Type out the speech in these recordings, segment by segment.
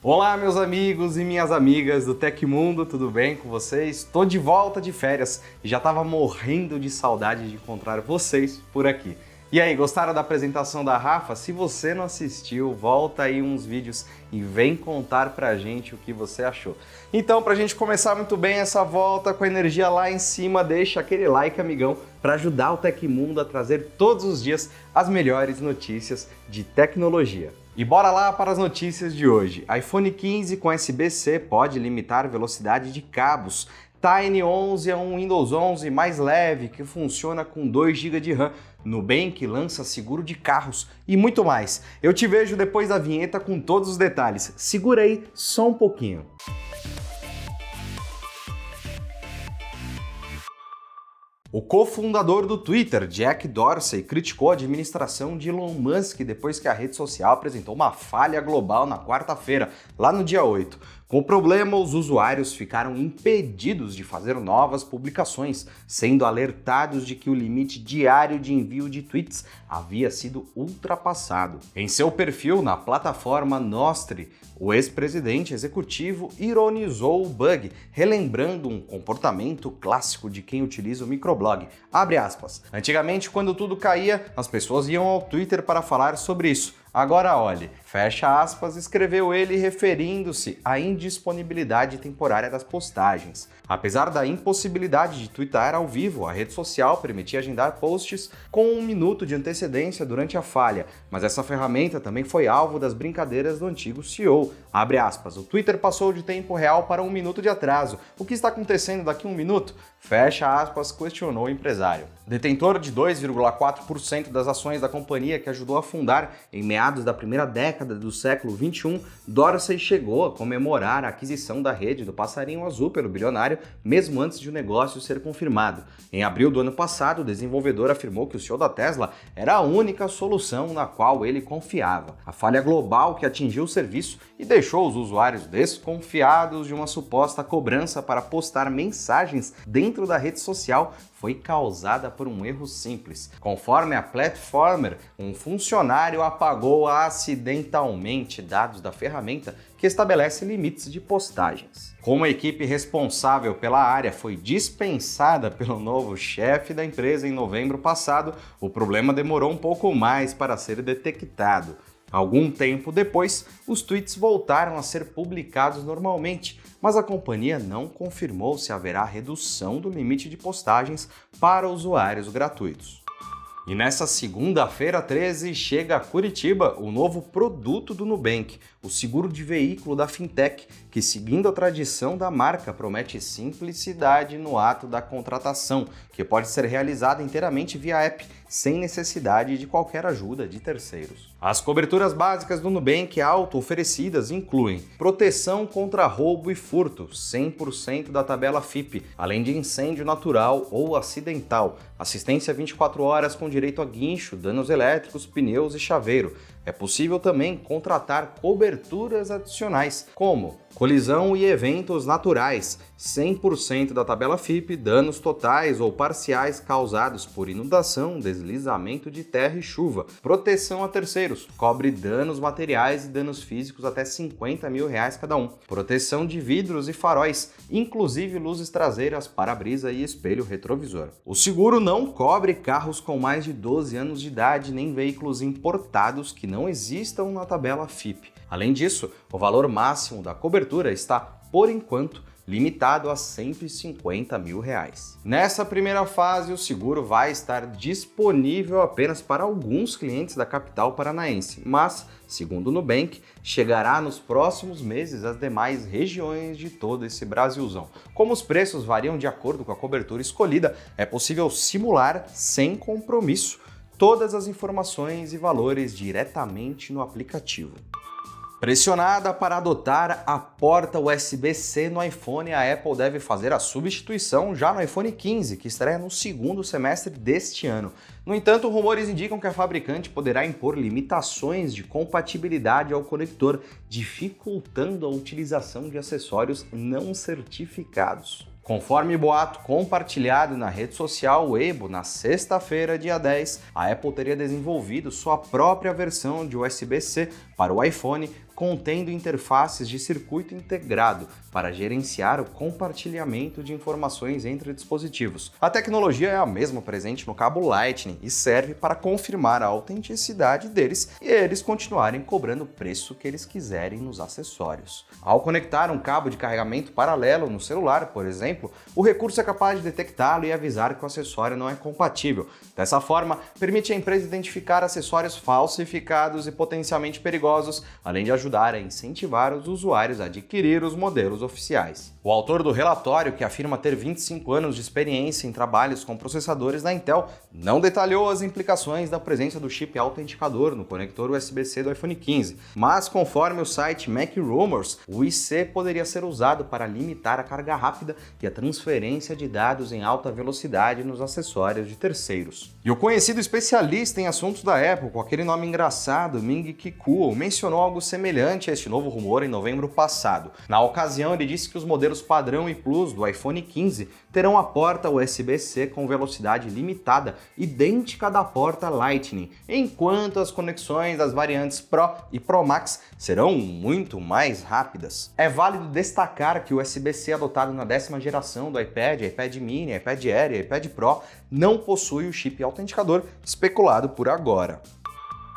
Olá, meus amigos e minhas amigas do Tecmundo, tudo bem com vocês? Estou de volta de férias e já estava morrendo de saudade de encontrar vocês por aqui. E aí, gostaram da apresentação da Rafa? Se você não assistiu, volta aí uns vídeos e vem contar pra gente o que você achou. Então, pra gente começar muito bem essa volta com a energia lá em cima, deixa aquele like, amigão, para ajudar o Tecmundo a trazer todos os dias as melhores notícias de tecnologia. E bora lá para as notícias de hoje. iPhone 15 com SBC pode limitar velocidade de cabos. Tiny 11 é um Windows 11 mais leve que funciona com 2 GB de RAM. Nubank lança seguro de carros e muito mais. Eu te vejo depois da vinheta com todos os detalhes. Segura aí só um pouquinho. O cofundador do Twitter, Jack Dorsey, criticou a administração de Elon Musk depois que a rede social apresentou uma falha global na quarta-feira, lá no dia 8. Com o problema, os usuários ficaram impedidos de fazer novas publicações, sendo alertados de que o limite diário de envio de tweets havia sido ultrapassado. Em seu perfil na plataforma Nostri, o ex-presidente executivo ironizou o bug, relembrando um comportamento clássico de quem utiliza o microblog. Antigamente, quando tudo caía, as pessoas iam ao Twitter para falar sobre isso. Agora olhe, fecha aspas, escreveu ele referindo-se à indisponibilidade temporária das postagens. Apesar da impossibilidade de twittar ao vivo, a rede social permitia agendar posts com um minuto de antecedência durante a falha, mas essa ferramenta também foi alvo das brincadeiras do antigo CEO. Abre aspas, o Twitter passou de tempo real para um minuto de atraso. O que está acontecendo daqui a um minuto? Fecha aspas, questionou o empresário. Detentor de 2,4% das ações da companhia que ajudou a fundar em meados da primeira década do século 21, Dorsey chegou a comemorar a aquisição da rede do Passarinho Azul pelo bilionário, mesmo antes de o negócio ser confirmado. Em abril do ano passado, o desenvolvedor afirmou que o CEO da Tesla era a única solução na qual ele confiava. A falha global que atingiu o serviço e deixou os usuários desconfiados de uma suposta cobrança para postar mensagens dentro da rede social foi causada por um erro simples. Conforme a Platformer, um funcionário apagou acidentalmente dados da ferramenta que estabelece limites de postagens. Como a equipe responsável pela área foi dispensada pelo novo chefe da empresa em novembro passado, o problema demorou um pouco mais para ser detectado. Algum tempo depois, os tweets voltaram a ser publicados normalmente, mas a companhia não confirmou se haverá redução do limite de postagens para usuários gratuitos. E nessa segunda-feira 13 chega a Curitiba o novo produto do Nubank, o seguro de veículo da fintech, que, seguindo a tradição da marca, promete simplicidade no ato da contratação, que pode ser realizada inteiramente via app, sem necessidade de qualquer ajuda de terceiros. As coberturas básicas do Nubank Auto oferecidas incluem proteção contra roubo e furto, 100% da tabela FIP, além de incêndio natural ou acidental, assistência 24 horas com direito a guincho, danos elétricos, pneus e chaveiro, é possível também contratar coberturas adicionais, como colisão e eventos naturais, 100% da tabela FIP, danos totais ou parciais causados por inundação, deslizamento de terra e chuva, proteção a terceiros, cobre danos materiais e danos físicos até 50 mil reais cada um, proteção de vidros e faróis, inclusive luzes traseiras, para-brisa e espelho retrovisor. O seguro não cobre carros com mais de 12 anos de idade nem veículos importados que não existam na tabela FIP. Além disso, o valor máximo da cobertura está, por enquanto, limitado a 150 mil reais. Nessa primeira fase, o seguro vai estar disponível apenas para alguns clientes da capital paranaense, mas, segundo o Nubank, chegará nos próximos meses às demais regiões de todo esse Brasilzão. Como os preços variam de acordo com a cobertura escolhida, é possível simular sem compromisso todas as informações e valores diretamente no aplicativo. Pressionada para adotar a porta USB-C no iPhone, a Apple deve fazer a substituição já no iPhone 15, que estreia no segundo semestre deste ano. No entanto, rumores indicam que a fabricante poderá impor limitações de compatibilidade ao conector, dificultando a utilização de acessórios não certificados. Conforme boato compartilhado na rede social Weibo na sexta-feira, dia 10, a Apple teria desenvolvido sua própria versão de USB-C para o iPhone contendo interfaces de circuito integrado para gerenciar o compartilhamento de informações entre dispositivos. A tecnologia é a mesma presente no cabo Lightning e serve para confirmar a autenticidade deles e eles continuarem cobrando o preço que eles quiserem nos acessórios. Ao conectar um cabo de carregamento paralelo no celular, por exemplo, o recurso é capaz de detectá-lo e avisar que o acessório não é compatível. Dessa forma, permite à empresa identificar acessórios falsificados e potencialmente perigosos, além de ajudar a incentivar os usuários a adquirir os modelos oficiais. O autor do relatório, que afirma ter 25 anos de experiência em trabalhos com processadores da Intel, não detalhou as implicações da presença do chip autenticador no conector USB-C do iPhone 15, mas conforme o site Mac Rumors, o IC poderia ser usado para limitar a carga rápida e a transferência de dados em alta velocidade nos acessórios de terceiros. E o conhecido especialista em assuntos da Apple, com aquele nome engraçado, Ming Kikuo, mencionou algo semelhante a este novo rumor em novembro passado. Na ocasião, ele disse que os modelos padrão e Plus do iPhone 15 terão a porta USB-C com velocidade limitada, idêntica da porta Lightning, enquanto as conexões das variantes Pro e Pro Max serão muito mais rápidas. É válido destacar que o USB-C adotado na décima geração do iPad, iPad mini, iPad Air e iPad Pro não possui o chip autenticador especulado por agora.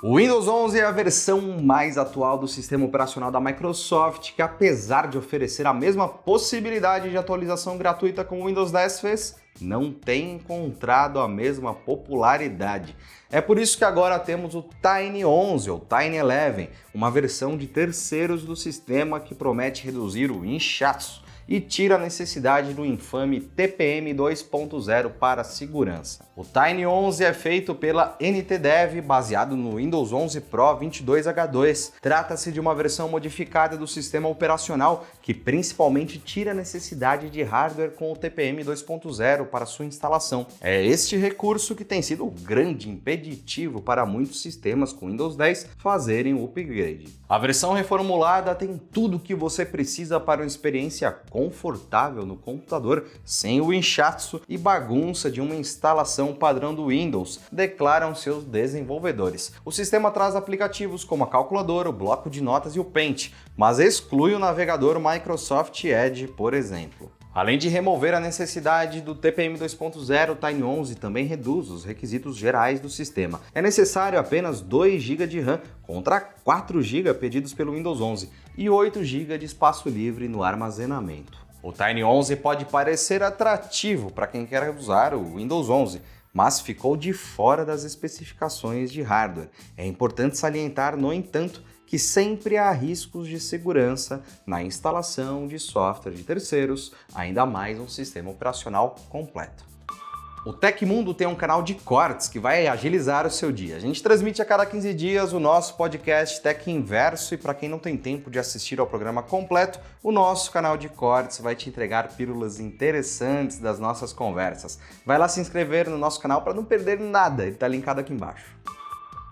O Windows 11 é a versão mais atual do sistema operacional da Microsoft, que apesar de oferecer a mesma possibilidade de atualização gratuita como o Windows 10 fez, não tem encontrado a mesma popularidade. É por isso que agora temos o Tiny 11 ou Tiny 11, uma versão de terceiros do sistema que promete reduzir o inchaço e tira a necessidade do infame TPM 2.0 para segurança. O Tiny 11 é feito pela NTDev, baseado no Windows 11 Pro 22H2. Trata-se de uma versão modificada do sistema operacional que principalmente tira a necessidade de hardware com o TPM 2.0 para sua instalação. É este recurso que tem sido o grande impeditivo para muitos sistemas com Windows 10 fazerem o upgrade. A versão reformulada tem tudo o que você precisa para uma experiência confortável no computador, sem o inchaço e bagunça de uma instalação padrão do Windows, declaram seus desenvolvedores. O sistema traz aplicativos como a calculadora, o bloco de notas e o Paint, mas exclui o navegador Microsoft Edge, por exemplo. Além de remover a necessidade do TPM 2.0, o Tiny 11 também reduz os requisitos gerais do sistema. É necessário apenas 2 GB de RAM contra 4 GB pedidos pelo Windows 11 e 8 GB de espaço livre no armazenamento. O Tiny 11 pode parecer atrativo para quem quer usar o Windows 11, mas ficou de fora das especificações de hardware. É importante salientar, no entanto, que sempre há riscos de segurança na instalação de software de terceiros, ainda mais um sistema operacional completo. O Tecmundo tem um canal de cortes que vai agilizar o seu dia. A gente transmite a cada 15 dias o nosso podcast Tech Inverso e para quem não tem tempo de assistir ao programa completo, o nosso canal de cortes vai te entregar pílulas interessantes das nossas conversas. Vai lá se inscrever no nosso canal para não perder nada, ele está linkado aqui embaixo.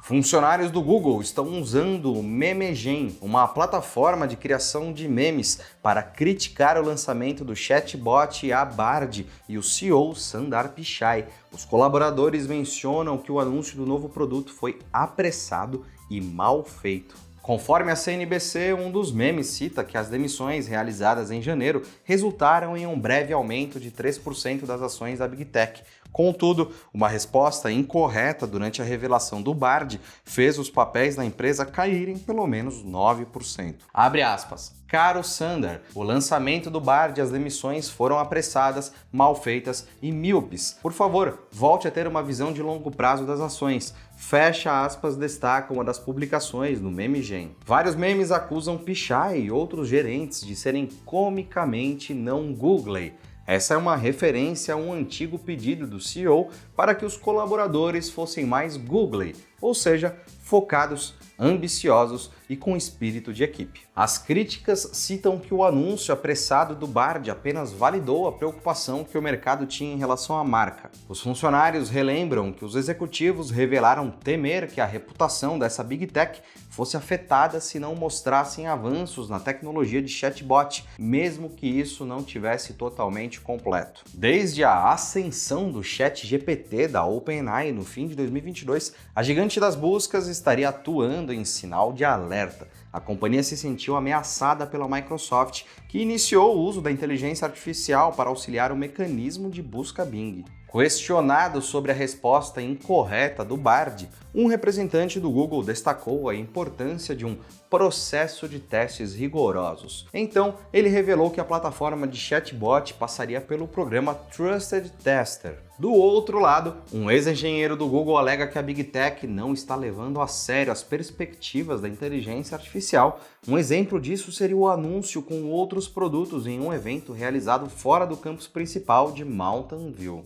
Funcionários do Google estão usando o Memegen, uma plataforma de criação de memes, para criticar o lançamento do chatbot Abard e o CEO Sundar Pichai. Os colaboradores mencionam que o anúncio do novo produto foi apressado e mal feito. Conforme a CNBC, um dos memes cita que as demissões realizadas em janeiro resultaram em um breve aumento de 3% das ações da Big Tech, Contudo, uma resposta incorreta durante a revelação do Bard fez os papéis da empresa caírem pelo menos 9%. Abre aspas. Caro Sander, o lançamento do Bard e as demissões foram apressadas, mal feitas e míopes. Por favor, volte a ter uma visão de longo prazo das ações. Fecha aspas destaca uma das publicações no Meme Gen. Vários memes acusam Pichai e outros gerentes de serem comicamente não Google essa é uma referência a um antigo pedido do CEO para que os colaboradores fossem mais Google, ou seja, focados, ambiciosos e com espírito de equipe. As críticas citam que o anúncio apressado do Bard apenas validou a preocupação que o mercado tinha em relação à marca. Os funcionários relembram que os executivos revelaram temer que a reputação dessa Big Tech fosse afetada se não mostrassem avanços na tecnologia de chatbot, mesmo que isso não tivesse totalmente completo. Desde a ascensão do Chat GPT da OpenAI no fim de 2022, a gigante das buscas estaria atuando em sinal de alerta a companhia se sentiu ameaçada pela Microsoft, que iniciou o uso da inteligência artificial para auxiliar o mecanismo de busca Bing. Questionado sobre a resposta incorreta do Bard, um representante do Google destacou a importância de um processo de testes rigorosos. Então, ele revelou que a plataforma de chatbot passaria pelo programa Trusted Tester. Do outro lado, um ex-engenheiro do Google alega que a Big Tech não está levando a sério as perspectivas da inteligência artificial. Um exemplo disso seria o anúncio com outros produtos em um evento realizado fora do campus principal de Mountain View.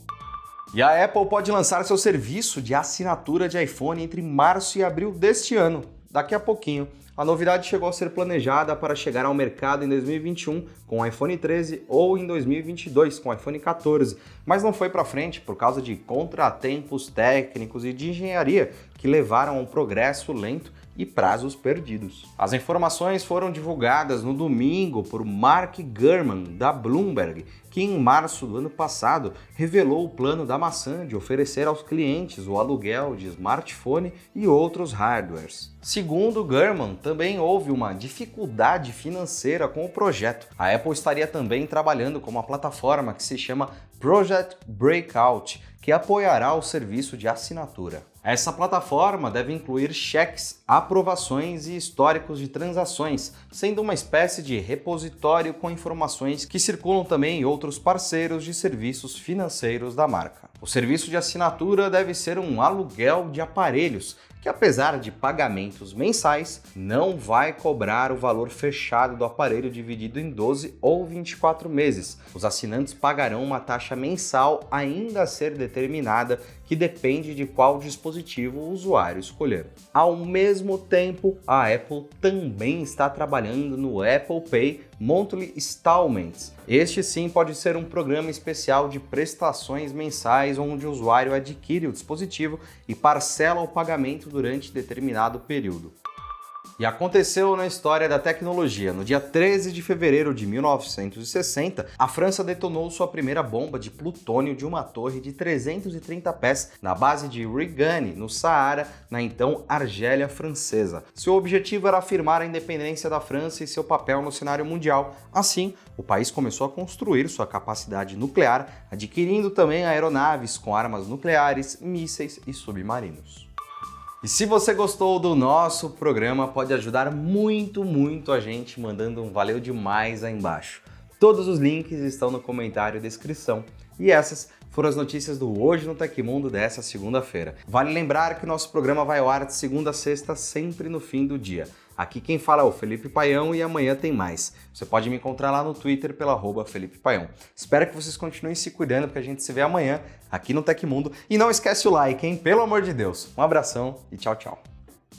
E a Apple pode lançar seu serviço de assinatura de iPhone entre março e abril deste ano, daqui a pouquinho. A novidade chegou a ser planejada para chegar ao mercado em 2021 com o iPhone 13 ou em 2022 com o iPhone 14, mas não foi para frente por causa de contratempos técnicos e de engenharia que levaram a um progresso lento e prazos perdidos. As informações foram divulgadas no domingo por Mark Gurman, da Bloomberg, que em março do ano passado revelou o plano da maçã de oferecer aos clientes o aluguel de smartphone e outros hardwares. Segundo Gurman, também houve uma dificuldade financeira com o projeto. A Apple estaria também trabalhando com uma plataforma que se chama Project Breakout, que apoiará o serviço de assinatura. Essa plataforma deve incluir cheques, aprovações e históricos de transações, sendo uma espécie de repositório com informações que circulam também em outros parceiros de serviços financeiros da marca. O serviço de assinatura deve ser um aluguel de aparelhos que apesar de pagamentos mensais, não vai cobrar o valor fechado do aparelho dividido em 12 ou 24 meses. Os assinantes pagarão uma taxa mensal ainda a ser determinada que depende de qual dispositivo o usuário escolher. Ao mesmo tempo, a Apple também está trabalhando no Apple Pay Monthly Installments. Este sim pode ser um programa especial de prestações mensais onde o usuário adquire o dispositivo e parcela o pagamento durante determinado período. E aconteceu na história da tecnologia. No dia 13 de fevereiro de 1960, a França detonou sua primeira bomba de plutônio de uma torre de 330 pés na base de Rigani, no Saara, na então Argélia francesa. Seu objetivo era afirmar a independência da França e seu papel no cenário mundial. Assim, o país começou a construir sua capacidade nuclear, adquirindo também aeronaves com armas nucleares, mísseis e submarinos. E se você gostou do nosso programa, pode ajudar muito, muito a gente mandando um valeu demais aí embaixo. Todos os links estão no comentário e descrição. E essas foram as notícias do Hoje no Tecmundo dessa segunda-feira. Vale lembrar que o nosso programa vai ao ar de segunda a sexta, sempre no fim do dia. Aqui quem fala é o Felipe Paião e amanhã tem mais. Você pode me encontrar lá no Twitter pela arroba Felipe Paião. Espero que vocês continuem se cuidando, porque a gente se vê amanhã aqui no Tecmundo. E não esquece o like, hein? Pelo amor de Deus. Um abração e tchau, tchau.